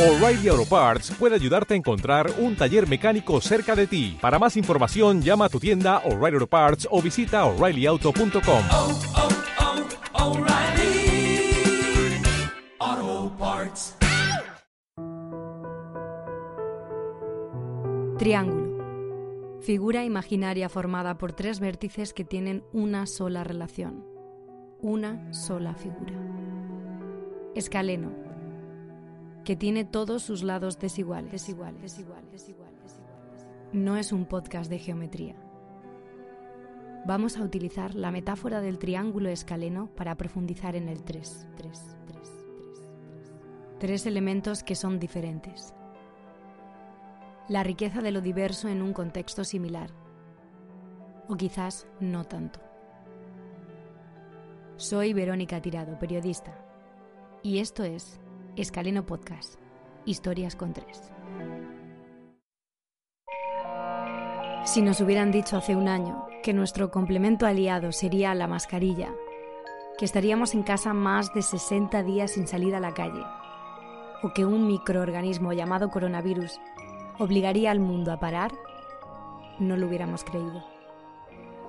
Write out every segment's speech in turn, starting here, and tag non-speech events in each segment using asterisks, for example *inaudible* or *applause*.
O'Reilly Auto Parts puede ayudarte a encontrar un taller mecánico cerca de ti. Para más información, llama a tu tienda O'Reilly Auto Parts o visita oreillyauto.com. oh, oh, Parts. Triángulo. Figura imaginaria formada por tres vértices que tienen una sola relación. Una sola figura. Escaleno que tiene todos sus lados desiguales. desiguales, desiguales, no es un podcast de geometría. Vamos a utilizar la metáfora del triángulo escaleno para profundizar en el 3. 3, 3, 3, 3. Tres elementos que son diferentes. La riqueza de lo diverso en un contexto similar. O quizás no tanto. Soy Verónica Tirado, periodista. Y esto es Escaleno Podcast. Historias con tres. Si nos hubieran dicho hace un año que nuestro complemento aliado sería la mascarilla, que estaríamos en casa más de 60 días sin salir a la calle, o que un microorganismo llamado coronavirus obligaría al mundo a parar, no lo hubiéramos creído.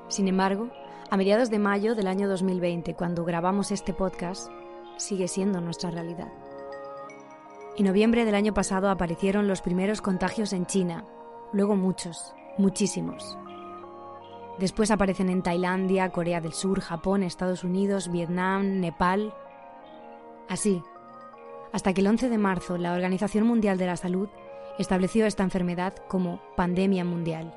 Sin embargo, a mediados de mayo del año 2020, cuando grabamos este podcast, sigue siendo nuestra realidad. En noviembre del año pasado aparecieron los primeros contagios en China, luego muchos, muchísimos. Después aparecen en Tailandia, Corea del Sur, Japón, Estados Unidos, Vietnam, Nepal. Así, hasta que el 11 de marzo la Organización Mundial de la Salud estableció esta enfermedad como pandemia mundial.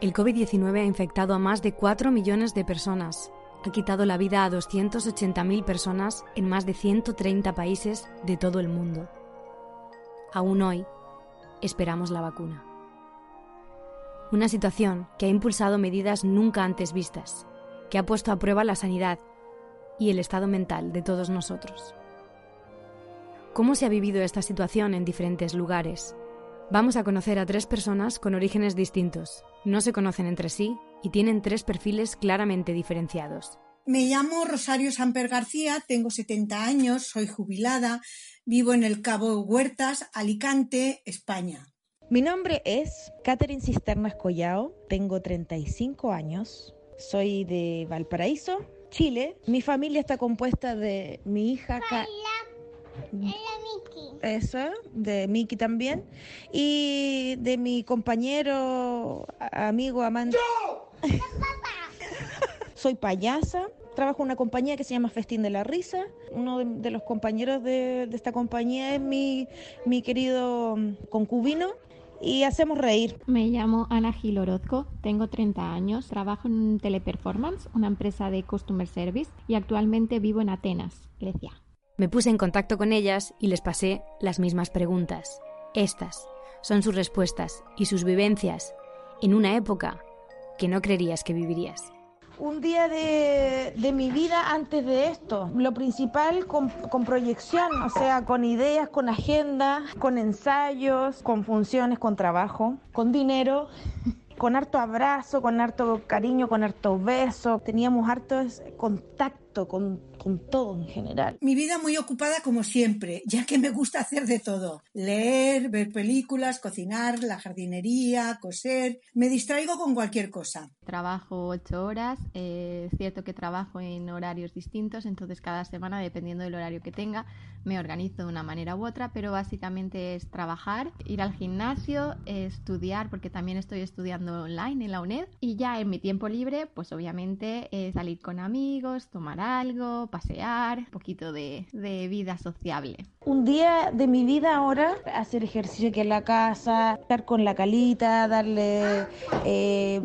El COVID-19 ha infectado a más de 4 millones de personas, ha quitado la vida a 280.000 personas en más de 130 países de todo el mundo. Aún hoy, esperamos la vacuna. Una situación que ha impulsado medidas nunca antes vistas, que ha puesto a prueba la sanidad y el estado mental de todos nosotros. ¿Cómo se ha vivido esta situación en diferentes lugares? Vamos a conocer a tres personas con orígenes distintos. No se conocen entre sí y tienen tres perfiles claramente diferenciados. Me llamo Rosario Samper García, tengo 70 años, soy jubilada, vivo en el Cabo Huertas, Alicante, España. Mi nombre es Catherine Cisternas Collao, tengo 35 años, soy de Valparaíso, Chile. Mi familia está compuesta de mi hija... Ca eso, de Miki también. Y de mi compañero, amigo, amante. *laughs* Soy payasa, trabajo en una compañía que se llama Festín de la Risa. Uno de, de los compañeros de, de, esta compañía es mi, mi querido concubino. Y hacemos reír. Me llamo Ana Gil Orozco, tengo 30 años, trabajo en Teleperformance, una empresa de Customer Service, y actualmente vivo en Atenas, Grecia. Me puse en contacto con ellas y les pasé las mismas preguntas. Estas son sus respuestas y sus vivencias en una época que no creerías que vivirías. Un día de, de mi vida antes de esto. Lo principal con, con, proyección, o sea, con ideas, con agenda, con ensayos, con funciones, con trabajo, con dinero. *laughs* Con harto abrazo, con harto cariño, con harto beso. Teníamos harto contacto con con todo en general. Mi vida muy ocupada como siempre, ya que me gusta hacer de todo. Leer, ver películas, cocinar, la jardinería, coser. Me distraigo con cualquier cosa. Trabajo ocho horas, eh, es cierto que trabajo en horarios distintos, entonces cada semana, dependiendo del horario que tenga, me organizo de una manera u otra, pero básicamente es trabajar, ir al gimnasio, estudiar, porque también estoy estudiando online en la UNED, y ya en mi tiempo libre, pues obviamente eh, salir con amigos, tomar algo, pasear, un poquito de, de, vida sociable. Un día de mi vida ahora, hacer ejercicio aquí en la casa, estar con la calita, darle... Eh,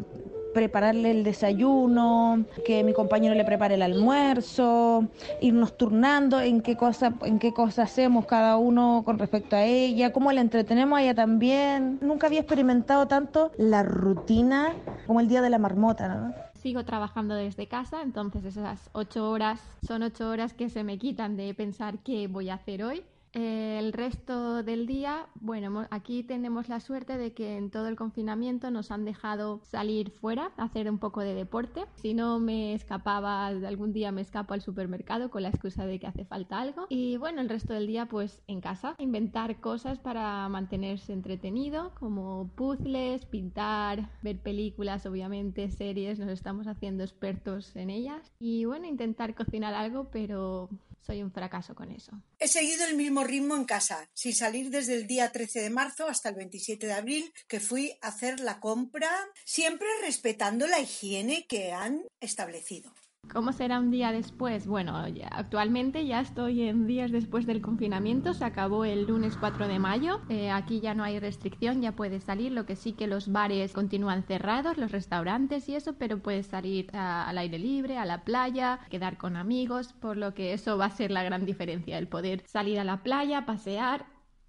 prepararle el desayuno, que mi compañero le prepare el almuerzo, irnos turnando en qué cosa, en qué cosa hacemos cada uno con respecto a ella, cómo la entretenemos a ella también. Nunca había experimentado tanto la rutina como el día de la marmota, sigo trabajando desde casa, entonces esas ocho horas son ocho horas que se me quitan de pensar qué voy a hacer hoy El resto del día, bueno, aquí tenemos la suerte de que en todo el confinamiento nos han dejado salir fuera, hacer un poco de deporte. Si no me escapaba, algún día me escapo al supermercado con la excusa de que hace falta algo. Y bueno, el resto del día pues en casa, inventar cosas para mantenerse entretenido, como puzzles, pintar, ver películas, obviamente, series, nos estamos haciendo expertos en ellas. Y bueno, intentar cocinar algo, pero soy un fracaso con eso. He seguido el mismo ritmo en casa, sin salir desde el día 13 de marzo hasta el 27 de abril, que fui a hacer la compra, siempre respetando la higiene que han establecido. ¿Cómo será un día después? Bueno, actualmente ya estoy en días después del confinamiento, se acabó el lunes 4 de mayo, eh, aquí ya no hay restricción, ya puedes salir, lo que sí que los bares continúan cerrados, los restaurantes y eso, pero puedes salir al aire libre, a la playa, quedar con amigos, por lo que eso va a ser la gran diferencia, el poder salir a la playa, pasear,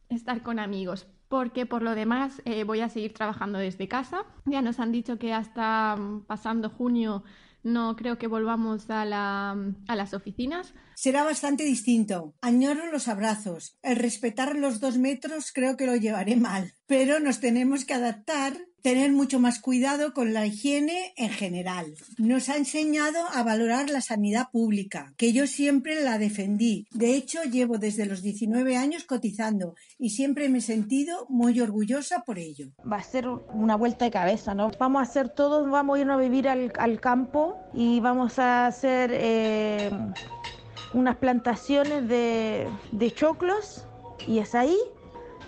estar con amigos porque por lo demás eh, voy a seguir trabajando desde casa. Ya nos han dicho que hasta mm, pasando junio no creo que volvamos a, la, a las oficinas. Será bastante distinto. Añoro los abrazos. El respetar los dos metros creo que lo llevaré mal, pero nos tenemos que adaptar tener mucho más cuidado con la higiene en general. Nos ha enseñado a valorar la sanidad pública, que yo siempre la defendí. De hecho, llevo desde los 19 años cotizando y siempre me he sentido muy orgullosa por ello. Va a ser una vuelta de cabeza, ¿no? Vamos a hacer todo, vamos a irnos a vivir al, al campo y vamos a hacer eh, unas plantaciones de, de choclos y es ahí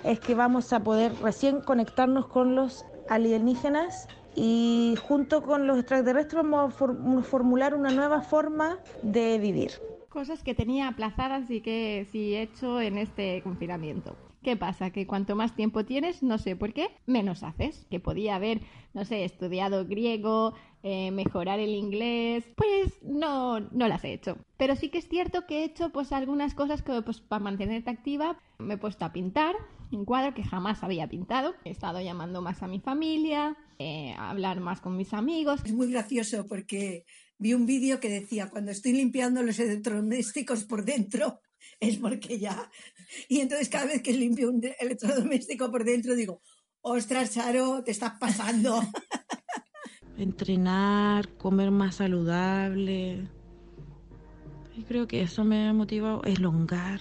es que vamos a poder recién conectarnos con los alienígenas y junto con los extraterrestres vamos a formular una nueva forma de vivir. Cosas que tenía aplazadas y que sí he hecho en este confinamiento. ¿Qué pasa? Que cuanto más tiempo tienes, no sé por qué, menos haces. Que podía haber, no sé, estudiado griego, eh, mejorar el inglés, pues no, no las he hecho. Pero sí que es cierto que he hecho pues algunas cosas que pues para mantenerte activa me he puesto a pintar un cuadro que jamás había pintado. He estado llamando más a mi familia, eh, a hablar más con mis amigos. Es muy gracioso porque vi un vídeo que decía cuando estoy limpiando los electrodomésticos por dentro *laughs* es porque ya. Y entonces cada vez que limpio un electrodoméstico por dentro digo, ostras, Charo, te estás pasando. *laughs* Entrenar, comer más saludable. Y creo que eso me ha motivado, elongar.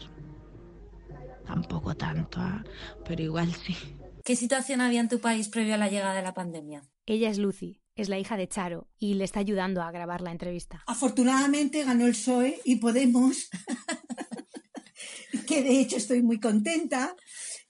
Tampoco tanto, ¿ah? pero igual sí. ¿Qué situación había en tu país previo a la llegada de la pandemia? Ella es Lucy, es la hija de Charo y le está ayudando a grabar la entrevista. Afortunadamente ganó el PSOE y Podemos *laughs* que de hecho estoy muy contenta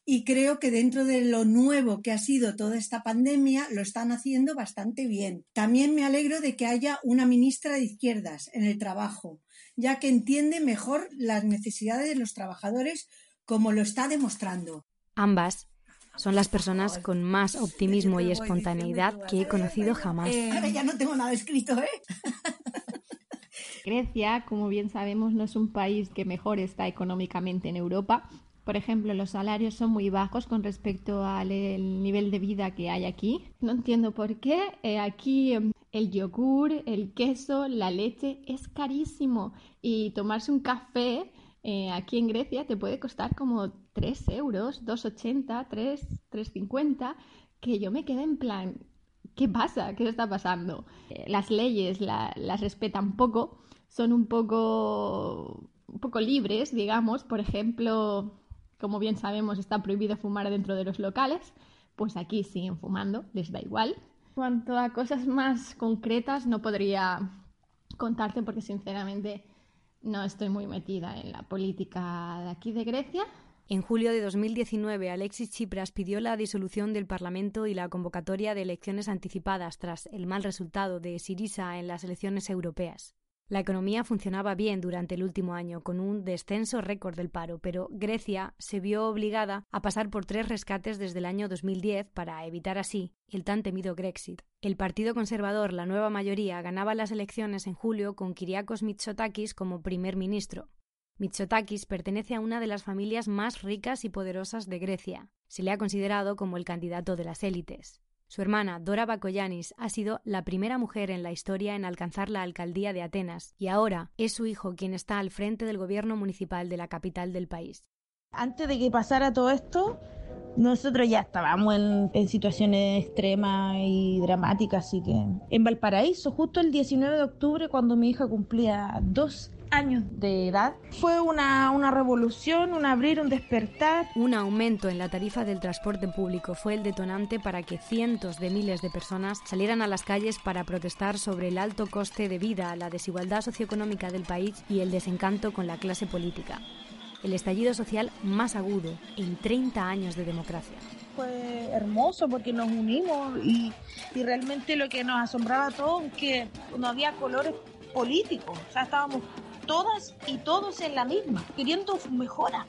y creo que dentro de lo nuevo que ha sido toda esta pandemia lo están haciendo bastante bien. También me alegro de que haya una ministra de izquierdas en el trabajo, ya que entiende mejor las necesidades de los trabajadores como lo está demostrando. Ambas son las personas con más optimismo y espontaneidad que he conocido jamás. Ahora ya no tengo nada escrito, ¿eh? *laughs* Grecia, como bien sabemos, no es un país que mejor está económicamente en Europa. Por ejemplo, los salarios son muy bajos con respecto al nivel de vida que hay aquí. No entiendo por qué. Eh, aquí em, el yogur, el queso, la leche es carísimo y tomarse un café eh, aquí en Grecia te puede costar como 3 euros, 2,80, 3, 3,50, que yo me quedé en plan, ¿qué pasa? ¿Qué está pasando? Eh, las leyes las respetan poco son un poco, un poco libres, digamos. Por ejemplo, como bien sabemos, está prohibido fumar dentro de los locales. Pues aquí siguen fumando, les da igual. Cuanto a cosas más concretas, no podría contarte porque sinceramente no estoy muy metida en la política de aquí de Grecia. En julio de 2019, Alexis Tsipras pidió la disolución del Parlamento y la convocatoria de elecciones anticipadas tras el mal resultado de Sirisa en las elecciones europeas. La economía funcionaba bien durante el último año, con un descenso récord del paro, pero Grecia se vio obligada a pasar por tres rescates desde el año 2010 para evitar así el tan temido Grexit. El Partido Conservador, la nueva mayoría, ganaba las elecciones en julio con Kyriakos Mitsotakis como primer ministro. Mitsotakis pertenece a una de las familias más ricas y poderosas de Grecia. Se le ha considerado como el candidato de las élites. Su hermana, Dora Bakoyanis, ha sido la primera mujer en la historia en alcanzar la alcaldía de Atenas y ahora es su hijo quien está al frente del gobierno municipal de la capital del país. Antes de que pasara todo esto, nosotros ya estábamos en, situaciones extremas y dramáticas, así que en Valparaíso, justo el 19 de octubre, cuando mi hija cumplía dos años de edad, fue una, una revolución, un abrir, un despertar. Un aumento en la tarifa del transporte público fue el detonante para que cientos de miles de personas salieran a las calles para protestar sobre el alto coste de vida, la desigualdad socioeconómica del país y el desencanto con la clase política el estallido social más agudo en 30 años de democracia. Fue hermoso porque nos unimos y, realmente lo que nos asombraba a todos es que no había colores políticos, o sea, estábamos todas y todos en la misma, queriendo mejora,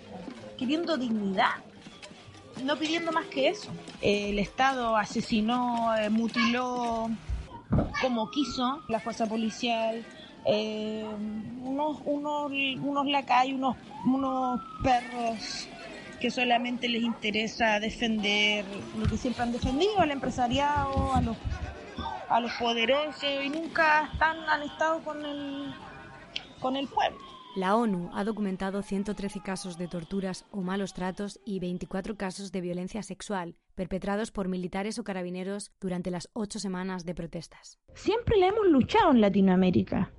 queriendo dignidad, no pidiendo más que eso. El Estado asesinó, eh, mutiló como quiso la fuerza policial, eh, unos, unos, unos lacayos, unos, unos perros que solamente les interesa defender lo que siempre han defendido, al empresariado, a los, a los poderosos y nunca están, han estado con el, con el pueblo. La ONU ha documentado 113 casos de torturas o malos tratos y 24 casos de violencia sexual perpetrados por militares o carabineros durante las ocho semanas de protestas. Siempre le hemos luchado en Latinoamérica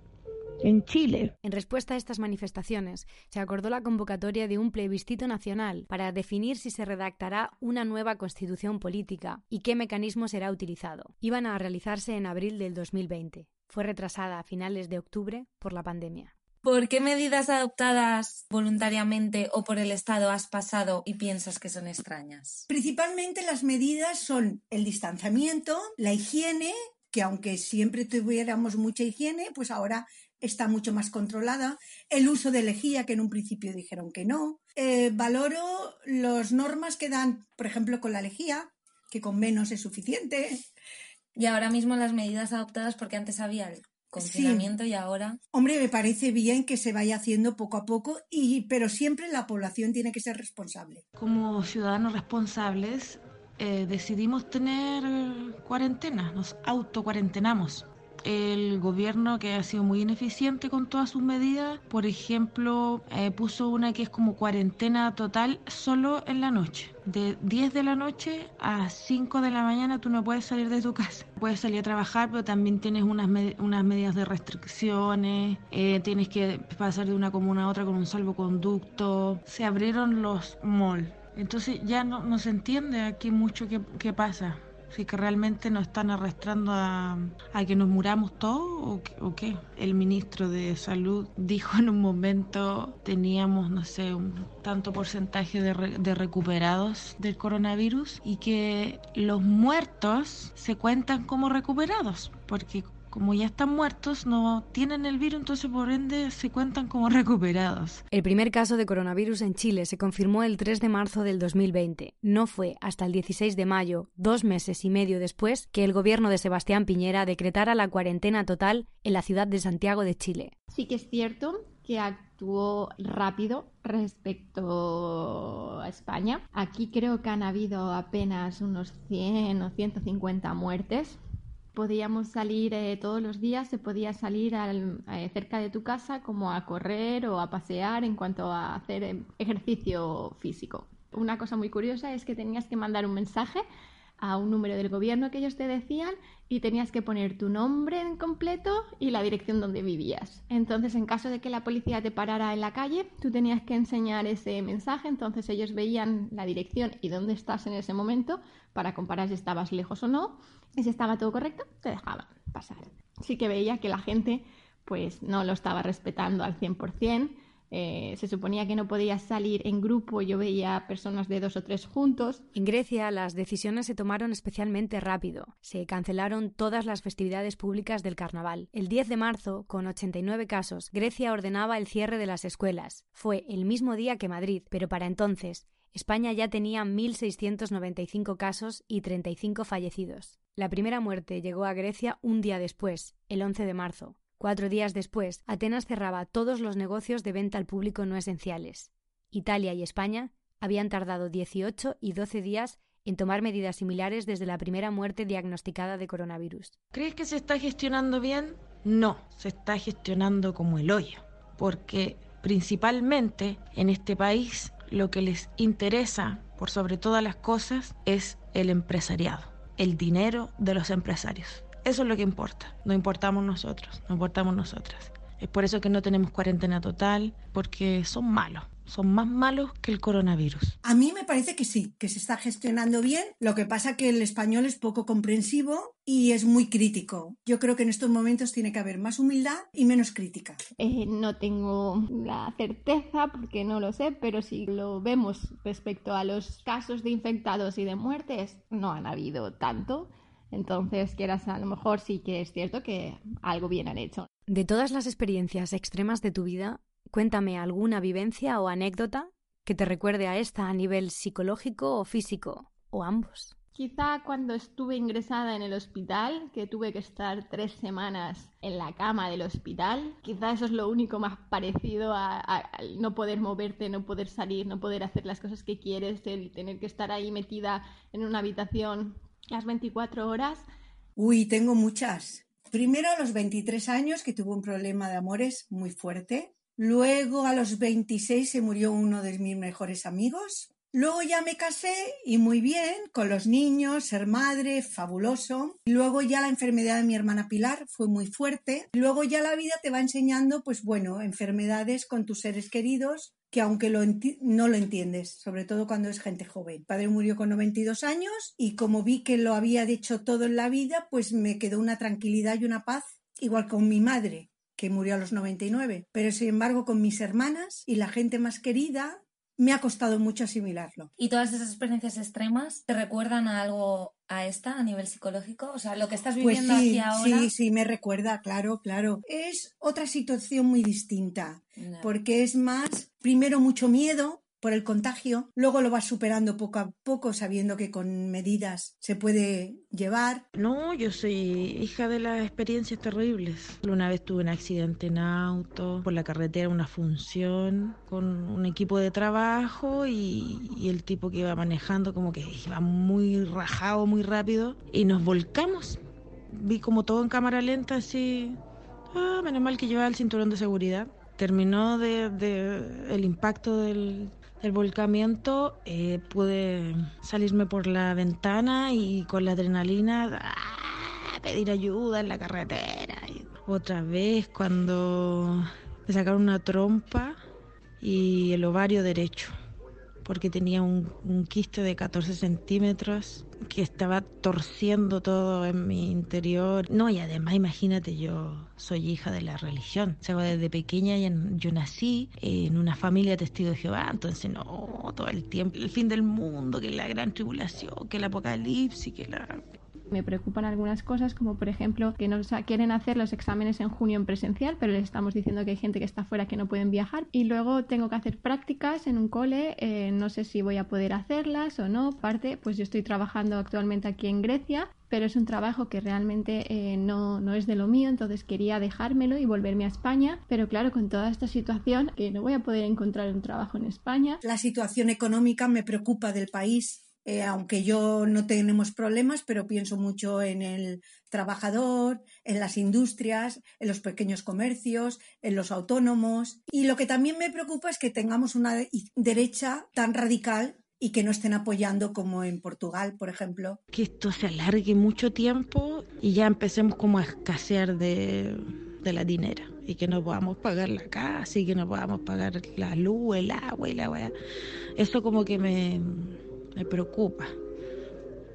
en Chile. En respuesta a estas manifestaciones, se acordó la convocatoria de un plebiscito nacional para definir si se redactará una nueva constitución política y qué mecanismo será utilizado. Iban a realizarse en abril del 2020. Fue retrasada a finales de octubre por la pandemia. ¿Por qué medidas adoptadas voluntariamente o por el Estado has pasado y piensas que son extrañas? Principalmente las medidas son el distanciamiento, la higiene, que aunque siempre tuviéramos mucha higiene, pues ahora está mucho más controlada, el uso de lejía, que en un principio dijeron que no. Eh, valoro las normas que dan, por ejemplo, con la lejía, que con menos es suficiente. Y ahora mismo las medidas adoptadas, porque antes había el confinamiento y ahora. Hombre, me parece bien que se vaya haciendo poco a poco, y, pero siempre la población tiene que ser responsable. Como ciudadanos responsables, eh, decidimos tener cuarentena, nos autocuarentenamos el gobierno que ha sido muy ineficiente con todas sus medidas. Por ejemplo, eh, puso una que es como cuarentena total solo en la noche. De 10 de la noche a 5 de la mañana tú no puedes salir de tu casa. Puedes salir a trabajar, pero también tienes unas, unas medidas de restricciones. Eh, tienes que pasar de una comuna a otra con un salvoconducto. Se abrieron los malls. Entonces ya no, no se entiende aquí mucho qué, qué pasa. Si que realmente nos están arrastrando a, que nos muramos todos o, qué. El ministro de Salud dijo en un momento teníamos, no sé, un tanto porcentaje de, de recuperados del coronavirus y que los muertos se cuentan como recuperados, porque como ya están muertos, no tienen el virus, entonces por ende se cuentan como *laughs* recuperados. El primer caso de coronavirus en Chile se confirmó el 3 de marzo del 2020. No fue hasta el 16 de mayo, dos meses y medio después, que el gobierno de Sebastián Piñera decretara la cuarentena total en la ciudad de Santiago de Chile. Sí que es cierto que actuó rápido respecto a España. Aquí creo que han habido apenas unos 100 o 150 muertes podíamos salir eh, todos los días, se podía salir eh, cerca de tu casa como a correr o a pasear en cuanto a hacer eh, ejercicio físico. Una cosa muy curiosa es que tenías que mandar un mensaje a un número del gobierno que ellos te decían y tenías que poner tu nombre en completo y la dirección donde vivías. Entonces, en caso de que la policía te parara en la calle, tú tenías que enseñar ese mensaje, entonces ellos veían la dirección y dónde estás en ese momento para comparar si estabas lejos o no y si estaba todo correcto, te dejaban pasar. Sí que veía que la gente pues no lo estaba respetando al 100%. Eh, se suponía que no podías salir en grupo, yo veía personas de dos o tres juntos. En Grecia las decisiones se tomaron especialmente rápido. Se cancelaron todas las festividades públicas del carnaval. El 10 de marzo, con 89 casos, Grecia ordenaba el cierre de las escuelas. Fue el mismo día que Madrid, pero para entonces España ya tenía 1.695 casos y 35 fallecidos. La primera muerte llegó a Grecia un día después, el 11 de marzo. Cuatro días después, Atenas cerraba todos los negocios de venta al público no esenciales. Italia y España habían tardado 18 y 12 días en tomar medidas similares desde la primera muerte diagnosticada de coronavirus. ¿Crees que se está gestionando bien? No, se está gestionando como el hoyo, porque principalmente en este país lo que les interesa por sobre todas las cosas es el empresariado, el dinero de los empresarios. Eso es lo que importa. No importamos nosotros, no importamos nosotras. Es por eso que no tenemos cuarentena total, porque son malos son más malos que el coronavirus. A mí me parece que sí, que se está gestionando bien. Lo que pasa que el español es poco comprensivo y es muy crítico. Yo creo que en estos momentos tiene que haber más humildad y menos crítica. Eh, no tengo la certeza porque no lo sé, pero si lo vemos respecto a los casos de infectados y de muertes, no han habido tanto. Entonces, quieras, a lo mejor sí que es cierto que algo bien han hecho. De todas las experiencias extremas de tu vida, Cuéntame alguna vivencia o anécdota que te recuerde a esta a nivel psicológico o físico, o ambos. Quizá cuando estuve ingresada en el hospital, que tuve que estar tres semanas en la cama del hospital, quizá eso es lo único más parecido a, no poder moverte, no poder salir, no poder hacer las cosas que quieres, el tener que estar ahí metida en una habitación las 24 horas. Uy, tengo muchas. Primero a los 23 años que tuve un problema de amores muy fuerte Luego a los 26 se murió uno de mis mejores amigos. Luego ya me casé y muy bien, con los niños, ser madre, fabuloso. Luego ya la enfermedad de mi hermana Pilar fue muy fuerte. Luego ya la vida te va enseñando, pues bueno, enfermedades con tus seres queridos que aunque no lo entiendes, sobre todo cuando es gente joven. Mi padre murió con 92 años y como vi que lo había hecho todo en la vida, pues me quedó una tranquilidad y una paz, igual con mi madre que murió a los 99, pero sin embargo con mis hermanas y la gente más querida me ha costado mucho asimilarlo. ¿Y todas esas experiencias extremas te recuerdan a algo a esta a nivel psicológico? O sea, lo que estás pues viviendo pues aquí ahora. Sí, sí, me recuerda, claro, claro. Es otra situación muy distinta, porque es más, primero mucho miedo, por el contagio, luego lo vas superando poco a poco sabiendo que con medidas se puede llevar. No, yo soy hija de las experiencias terribles. Una vez tuve un accidente en auto, por la carretera una función con un equipo de trabajo y, el tipo que iba manejando como que iba muy rajado, muy rápido y nos volcamos. Vi como todo en cámara lenta así. Ah, menos mal que llevaba el cinturón de seguridad terminó de, el impacto del, el volcamiento, eh, pude salirme por la ventana y con la adrenalina ¡ah! pedir ayuda en la carretera. Otra vez cuando me sacaron una trompa y el ovario derecho porque tenía un, quiste de 14 centímetros que estaba torciendo todo en mi interior. No, y además imagínate, yo soy hija de la religión. O desde pequeña yo nací en una familia de testigos de Jehová, entonces no, todo el tiempo, el fin del mundo, que la gran tribulación, que el apocalipsis, que la me preocupan algunas cosas, como por ejemplo que nos quieren hacer los exámenes en junio en presencial, pero les estamos diciendo que hay gente que está fuera que no pueden viajar. Y luego tengo que hacer prácticas en un cole, eh, no sé si voy a poder hacerlas o no. Parte, pues yo estoy trabajando actualmente aquí en Grecia, pero es un trabajo que realmente eh, no, no, es de lo mío, entonces quería dejármelo y volverme a España, pero claro, con toda esta situación, que no voy a poder encontrar un trabajo en España. La situación económica me preocupa del país eh, aunque yo no tenemos problemas, pero pienso mucho en el trabajador, en las industrias, en los pequeños comercios, en los autónomos. Y lo que también me preocupa es que tengamos una derecha tan radical y que no estén apoyando como en Portugal, por ejemplo. Que esto se alargue mucho tiempo y ya empecemos como a escasear de, de la dinera y que no podamos pagar la casa y que no podamos pagar la luz, el agua y la weá. Eso como que me me preocupa.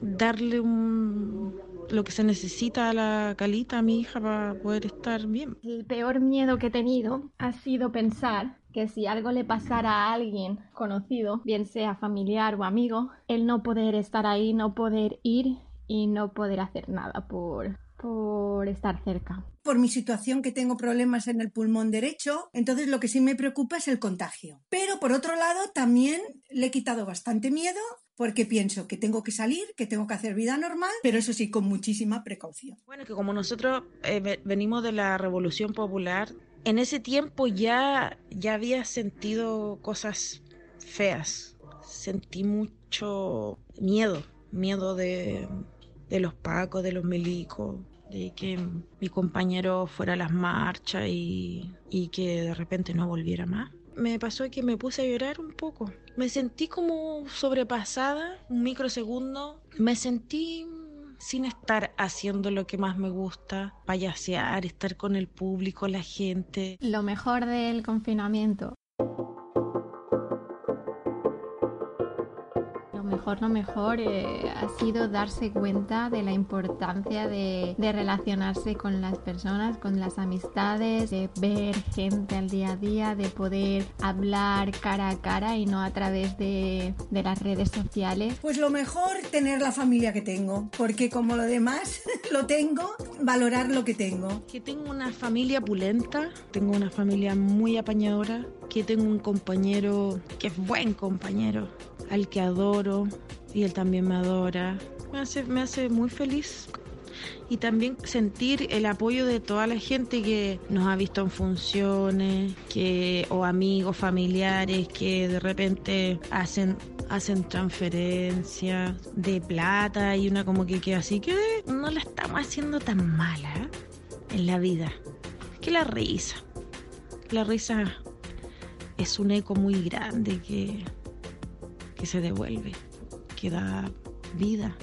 Darle un, lo que se necesita a la calita a mi hija para poder estar bien. El peor miedo que he tenido ha sido pensar que si algo le pasara a alguien conocido, bien sea familiar o amigo, el no poder estar ahí, no poder ir y no poder hacer nada por, por estar cerca. Por mi situación que tengo problemas en el pulmón derecho, entonces lo que sí me preocupa es el contagio. Pero por otro lado, también le he quitado bastante miedo porque pienso que tengo que salir, que tengo que hacer vida normal, pero eso sí, con muchísima precaución. Bueno, que como nosotros eh, venimos de la Revolución Popular, en ese tiempo ya, ya había sentido cosas feas, sentí mucho miedo, miedo de, de los pacos, de los milicos, de que mi compañero fuera a las marchas y, y que de repente no volviera más me pasó que me puse a llorar un poco. Me sentí como sobrepasada, un microsegundo. Me sentí sin estar haciendo lo que más me gusta, payasear, estar con el público, la gente. Lo mejor del confinamiento mejor, lo mejor eh, ha sido darse cuenta de la importancia de, de, relacionarse con las personas, con las amistades, de ver gente al día a día, de poder hablar cara a cara y no a través de, de las redes sociales. Pues lo mejor tener la familia que tengo, porque como lo demás *laughs* lo tengo, valorar lo que tengo. Que tengo una familia pulenta, tengo una familia muy apañadora, que tengo un compañero que es buen compañero, al que adoro y él también me adora. Me hace, me hace muy feliz. Y también sentir el apoyo de toda la gente que nos ha visto en funciones, que, o amigos, familiares que de repente hacen, hacen transferencias de plata y una como que queda así, que no la estamos haciendo tan mala en la vida. Que la risa. La risa es un eco muy grande que, que se devuelve, que da vida.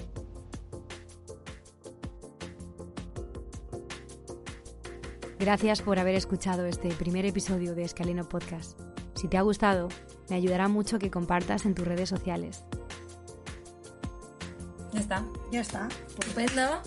Gracias por haber escuchado este primer episodio de Escaleno Podcast. Si te ha gustado, me ayudará mucho que compartas en tus redes sociales. Ya está. Ya está. Estupendo.